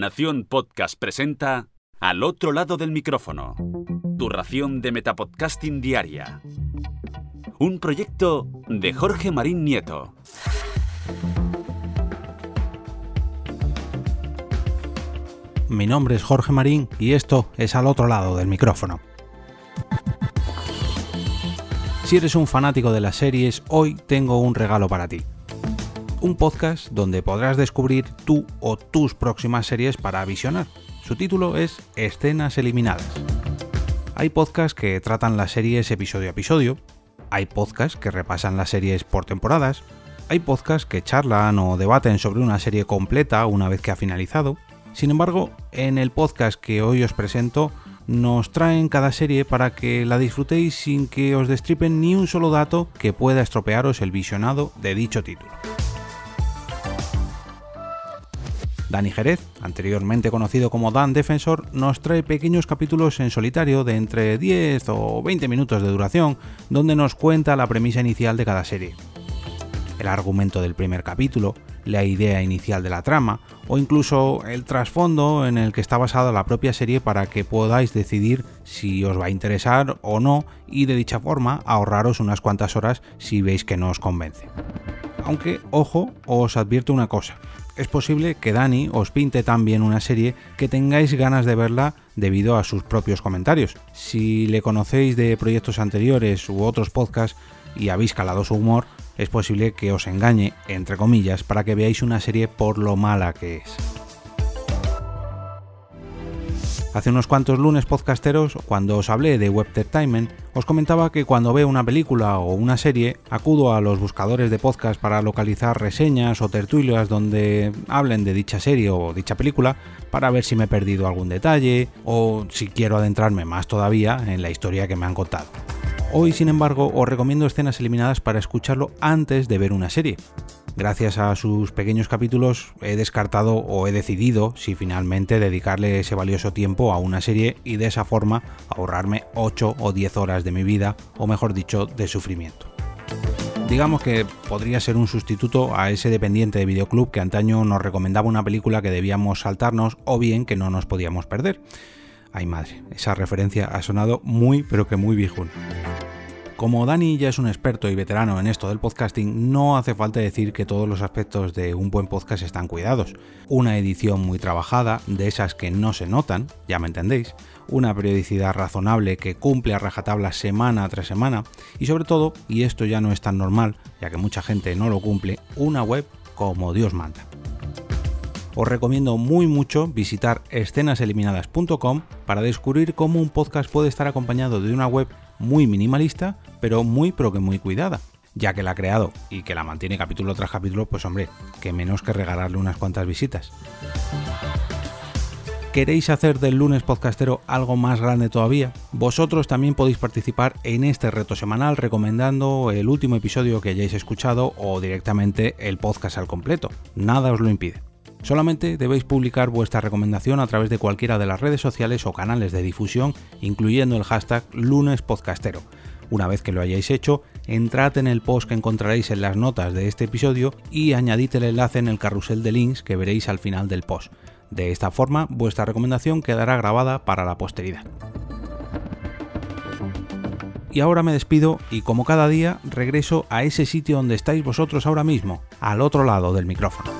Nación Podcast presenta Al otro lado del micrófono. Tu ración de Metapodcasting Diaria. Un proyecto de Jorge Marín Nieto. Mi nombre es Jorge Marín y esto es Al otro lado del micrófono. Si eres un fanático de las series, hoy tengo un regalo para ti un podcast donde podrás descubrir tú o tus próximas series para visionar. Su título es Escenas Eliminadas. Hay podcasts que tratan las series episodio a episodio, hay podcasts que repasan las series por temporadas, hay podcasts que charlan o debaten sobre una serie completa una vez que ha finalizado. Sin embargo, en el podcast que hoy os presento, nos traen cada serie para que la disfrutéis sin que os destripen ni un solo dato que pueda estropearos el visionado de dicho título. Dani Jerez, anteriormente conocido como Dan Defensor, nos trae pequeños capítulos en solitario de entre 10 o 20 minutos de duración, donde nos cuenta la premisa inicial de cada serie. El argumento del primer capítulo, la idea inicial de la trama o incluso el trasfondo en el que está basada la propia serie para que podáis decidir si os va a interesar o no y de dicha forma ahorraros unas cuantas horas si veis que no os convence. Aunque, ojo, os advierto una cosa, es posible que Dani os pinte tan bien una serie que tengáis ganas de verla debido a sus propios comentarios. Si le conocéis de proyectos anteriores u otros podcasts y habéis calado su humor, es posible que os engañe, entre comillas, para que veáis una serie por lo mala que es. Hace unos cuantos lunes podcasteros, cuando os hablé de Webtertainment, os comentaba que cuando veo una película o una serie, acudo a los buscadores de podcast para localizar reseñas o tertulias donde hablen de dicha serie o dicha película, para ver si me he perdido algún detalle o si quiero adentrarme más todavía en la historia que me han contado. Hoy, sin embargo, os recomiendo escenas eliminadas para escucharlo antes de ver una serie. Gracias a sus pequeños capítulos he descartado o he decidido si finalmente dedicarle ese valioso tiempo a una serie y de esa forma ahorrarme 8 o 10 horas de mi vida, o mejor dicho, de sufrimiento. Digamos que podría ser un sustituto a ese dependiente de videoclub que antaño nos recomendaba una película que debíamos saltarnos o bien que no nos podíamos perder. Ay madre, esa referencia ha sonado muy pero que muy viejuna. Como Dani ya es un experto y veterano en esto del podcasting, no hace falta decir que todos los aspectos de un buen podcast están cuidados. Una edición muy trabajada, de esas que no se notan, ya me entendéis, una periodicidad razonable que cumple a rajatabla semana tras semana. Y sobre todo, y esto ya no es tan normal, ya que mucha gente no lo cumple, una web como Dios manda. Os recomiendo muy mucho visitar escenaseliminadas.com para descubrir cómo un podcast puede estar acompañado de una web muy minimalista, pero muy pero que muy cuidada. Ya que la ha creado y que la mantiene capítulo tras capítulo, pues hombre, que menos que regalarle unas cuantas visitas. ¿Queréis hacer del lunes podcastero algo más grande todavía? Vosotros también podéis participar en este reto semanal recomendando el último episodio que hayáis escuchado o directamente el podcast al completo. Nada os lo impide. Solamente debéis publicar vuestra recomendación a través de cualquiera de las redes sociales o canales de difusión, incluyendo el hashtag lunespodcastero. Una vez que lo hayáis hecho, entrad en el post que encontraréis en las notas de este episodio y añadid el enlace en el carrusel de links que veréis al final del post. De esta forma, vuestra recomendación quedará grabada para la posteridad. Y ahora me despido y como cada día regreso a ese sitio donde estáis vosotros ahora mismo, al otro lado del micrófono.